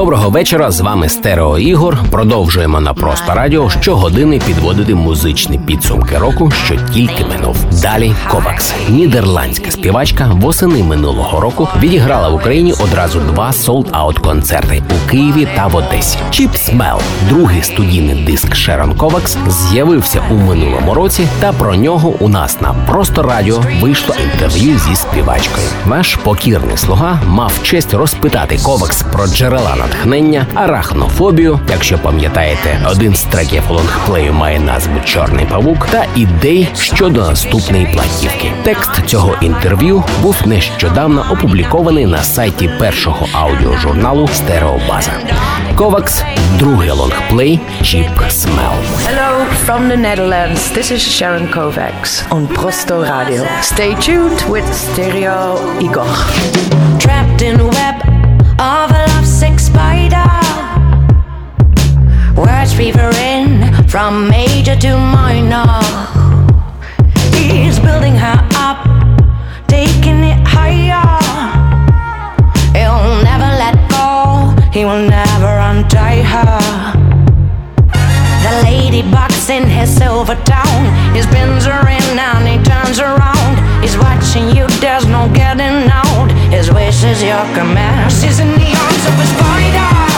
Доброго вечора. З вами Стерео Ігор. Продовжуємо на просто радіо щогодини підводити музичні підсумки року, що тільки минув. Далі Ковакс, нідерландська співачка, восени минулого року відіграла в Україні одразу два sold-out концерти у Києві та в Одесі. Cheap Smell, другий студійний диск Шерон Ковакс, з'явився у минулому році, та про нього у нас на просто радіо вийшло інтерв'ю зі співачкою. Ваш покірний слуга мав честь розпитати Ковакс про джерела натхнення, арахнофобію. Якщо пам'ятаєте, один з треків лонгплею має назву Чорний павук та ідей щодо наступної платівки. Текст цього інтерв'ю був нещодавно опублікований на сайті першого аудіожурналу Стереобаза. Ковакс, другий лонгплей Чіп Смел. Hello from the Netherlands. This is Sharon Kovacs on Prosto Radio. Stay tuned with Stereo Igor. Trapped in a web of a lovesick spider. Words weaving from major to minor. He's building her up, taking it higher. He'll never let go, he will never untie her. The ladybugs in his silver town. He spins her in and he turns around. He's watching you, there's no getting is your command. This is neon, so it's party time.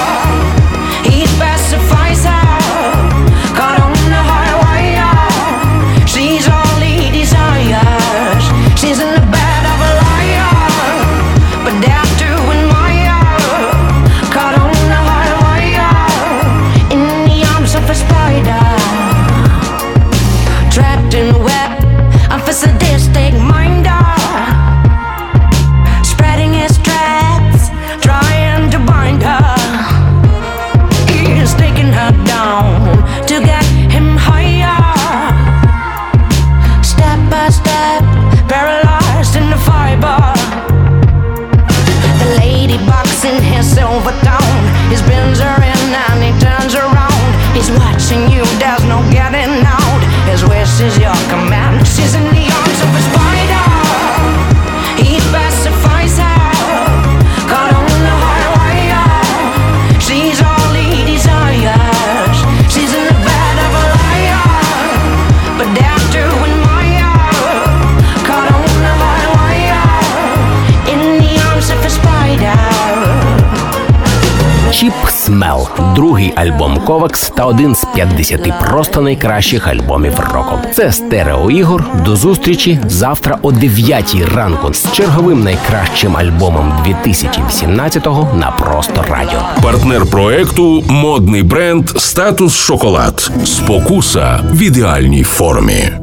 In his spins her in and he turns around. He's watching you, there's no getting out. His wish is your command. She's in the Смел, другий альбом Ковакс та один з 50 просто найкращих альбомів року. Це стерео ігор. До зустрічі завтра о 9 ранку з черговим найкращим альбомом 2018-го на просто радіо. Партнер проекту модний бренд Статус Шоколад. Спокуса в ідеальній формі.